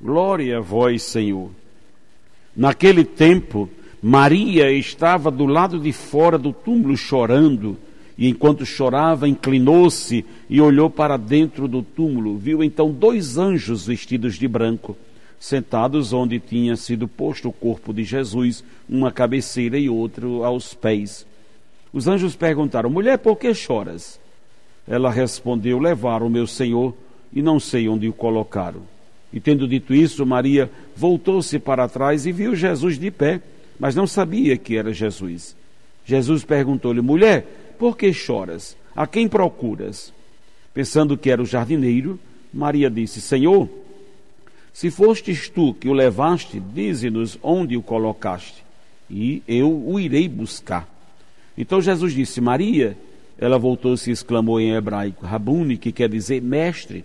Glória a vós, Senhor. Naquele tempo, Maria estava do lado de fora do túmulo chorando, e enquanto chorava, inclinou-se e olhou para dentro do túmulo. Viu então dois anjos vestidos de branco sentados onde tinha sido posto o corpo de Jesus, uma cabeceira e outro aos pés. Os anjos perguntaram: Mulher, por que choras? Ela respondeu: Levaram o meu Senhor e não sei onde o colocaram. E tendo dito isso, Maria voltou-se para trás e viu Jesus de pé, mas não sabia que era Jesus. Jesus perguntou-lhe: Mulher, por que choras? A quem procuras? Pensando que era o jardineiro, Maria disse: Senhor, se fostes tu que o levaste, dize-nos onde o colocaste, e eu o irei buscar. Então Jesus disse: Maria. Ela voltou-se e exclamou em hebraico: Rabuni, que quer dizer mestre.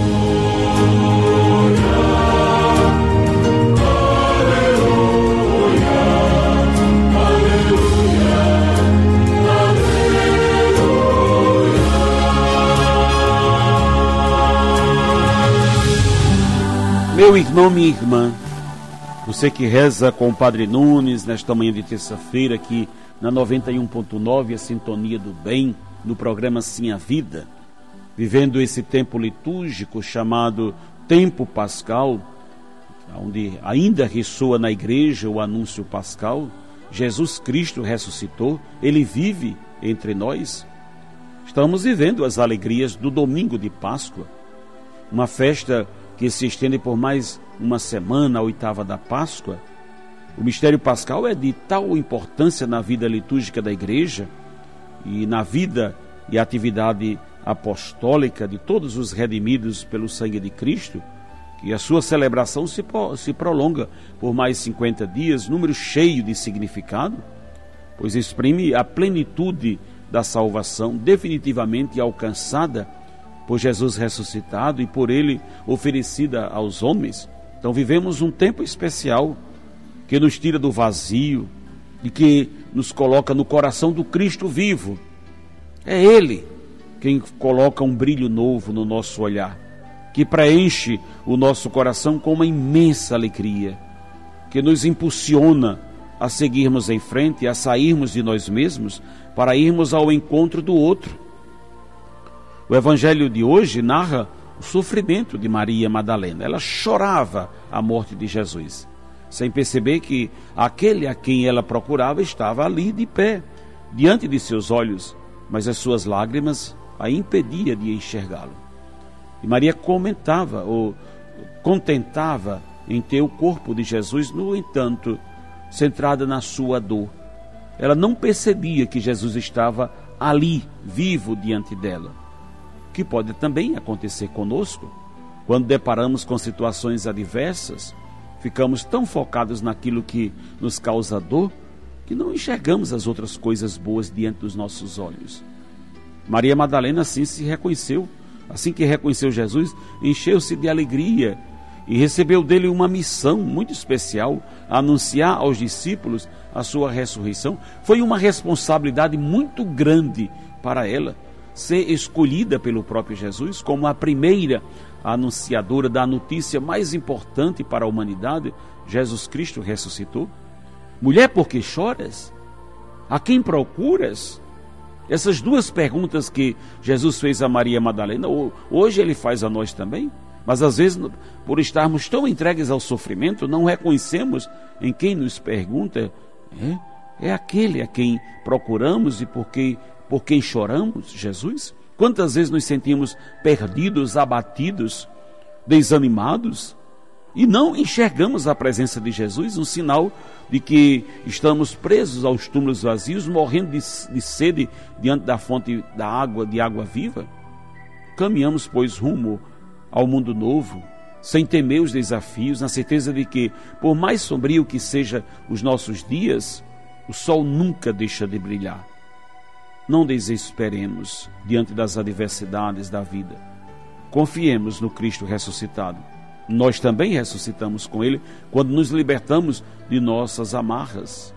Meu irmão, minha irmã, você que reza com o Padre Nunes nesta manhã de terça-feira aqui na 91.9, a Sintonia do Bem, no programa Sim a Vida, vivendo esse tempo litúrgico chamado Tempo Pascal, onde ainda ressoa na igreja o anúncio pascal, Jesus Cristo ressuscitou, ele vive entre nós. Estamos vivendo as alegrias do domingo de Páscoa, uma festa que se estende por mais uma semana, a oitava da Páscoa, o mistério pascal é de tal importância na vida litúrgica da igreja e na vida e atividade apostólica de todos os redimidos pelo sangue de Cristo, que a sua celebração se, se prolonga por mais 50 dias, número cheio de significado, pois exprime a plenitude da salvação definitivamente alcançada por Jesus ressuscitado e por ele oferecida aos homens. Então vivemos um tempo especial que nos tira do vazio e que nos coloca no coração do Cristo vivo. É Ele quem coloca um brilho novo no nosso olhar, que preenche o nosso coração com uma imensa alegria, que nos impulsiona a seguirmos em frente, a sairmos de nós mesmos para irmos ao encontro do outro. O Evangelho de hoje narra o sofrimento de Maria Madalena. Ela chorava a morte de Jesus, sem perceber que aquele a quem ela procurava estava ali de pé, diante de seus olhos, mas as suas lágrimas a impedia de enxergá-lo. E Maria comentava ou contentava em ter o corpo de Jesus, no entanto, centrada na sua dor. Ela não percebia que Jesus estava ali, vivo diante dela que pode também acontecer conosco. Quando deparamos com situações adversas, ficamos tão focados naquilo que nos causa dor que não enxergamos as outras coisas boas diante dos nossos olhos. Maria Madalena assim se reconheceu, assim que reconheceu Jesus, encheu-se de alegria e recebeu dele uma missão muito especial, anunciar aos discípulos a sua ressurreição. Foi uma responsabilidade muito grande para ela ser escolhida pelo próprio Jesus como a primeira anunciadora da notícia mais importante para a humanidade, Jesus Cristo ressuscitou? Mulher, por que choras? A quem procuras? Essas duas perguntas que Jesus fez a Maria Madalena, hoje ele faz a nós também. Mas às vezes, por estarmos tão entregues ao sofrimento, não reconhecemos em quem nos pergunta: é, é aquele a quem procuramos e por quem, por quem choramos, Jesus? Quantas vezes nos sentimos perdidos, abatidos, desanimados e não enxergamos a presença de Jesus, um sinal de que estamos presos aos túmulos vazios, morrendo de, de sede diante da fonte da água, de água viva? Caminhamos, pois, rumo ao mundo novo, sem temer os desafios, na certeza de que, por mais sombrio que seja os nossos dias, o sol nunca deixa de brilhar. Não desesperemos diante das adversidades da vida. Confiemos no Cristo ressuscitado. Nós também ressuscitamos com Ele quando nos libertamos de nossas amarras.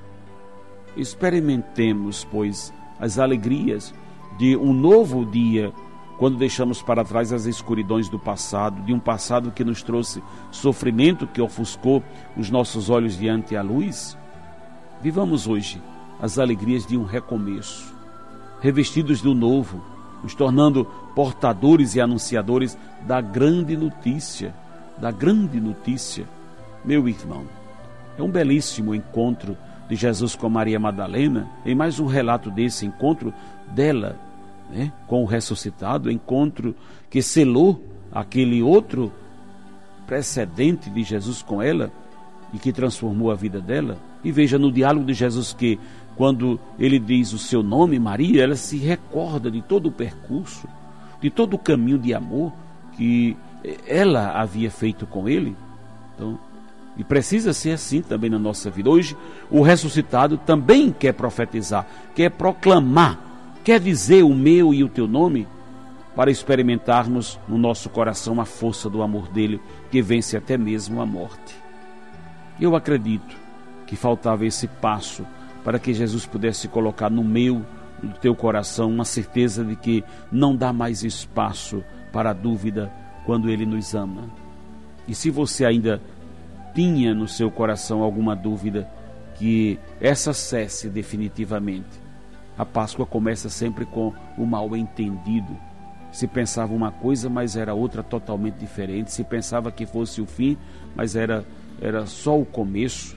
Experimentemos, pois, as alegrias de um novo dia quando deixamos para trás as escuridões do passado, de um passado que nos trouxe sofrimento, que ofuscou os nossos olhos diante a luz, vivamos hoje as alegrias de um recomeço, revestidos do novo, nos tornando portadores e anunciadores da grande notícia, da grande notícia. Meu irmão, é um belíssimo encontro de Jesus com Maria Madalena, em mais um relato desse encontro dela né, com o ressuscitado, encontro que selou aquele outro precedente de Jesus com ela e que transformou a vida dela. E veja no diálogo de Jesus que, quando ele diz o seu nome, Maria, ela se recorda de todo o percurso, de todo o caminho de amor que ela havia feito com ele. Então, e precisa ser assim também na nossa vida. Hoje, o ressuscitado também quer profetizar, quer proclamar quer dizer o meu e o teu nome, para experimentarmos no nosso coração a força do amor dele, que vence até mesmo a morte. Eu acredito que faltava esse passo para que Jesus pudesse colocar no meu, no teu coração, uma certeza de que não dá mais espaço para a dúvida quando ele nos ama. E se você ainda tinha no seu coração alguma dúvida, que essa cesse definitivamente a Páscoa começa sempre com o mal entendido. Se pensava uma coisa, mas era outra totalmente diferente. Se pensava que fosse o fim, mas era, era só o começo.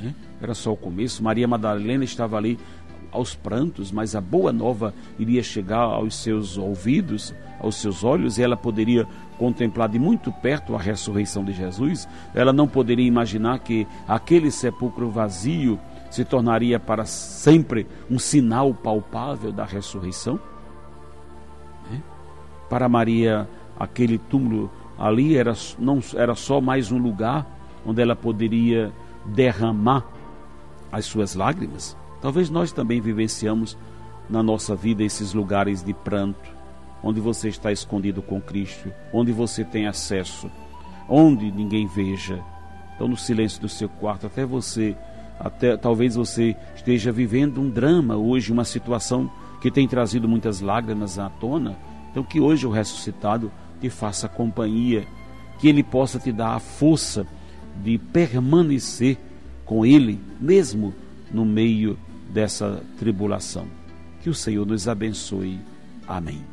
Né? Era só o começo. Maria Madalena estava ali aos prantos, mas a boa nova iria chegar aos seus ouvidos, aos seus olhos, e ela poderia contemplar de muito perto a ressurreição de Jesus. Ela não poderia imaginar que aquele sepulcro vazio se tornaria para sempre um sinal palpável da ressurreição? Para Maria, aquele túmulo ali era, não, era só mais um lugar onde ela poderia derramar as suas lágrimas. Talvez nós também vivenciamos na nossa vida esses lugares de pranto, onde você está escondido com Cristo, onde você tem acesso, onde ninguém veja. Então, no silêncio do seu quarto, até você até talvez você esteja vivendo um drama hoje, uma situação que tem trazido muitas lágrimas à tona. Então, que hoje o ressuscitado te faça companhia, que ele possa te dar a força de permanecer com ele, mesmo no meio dessa tribulação. Que o Senhor nos abençoe. Amém.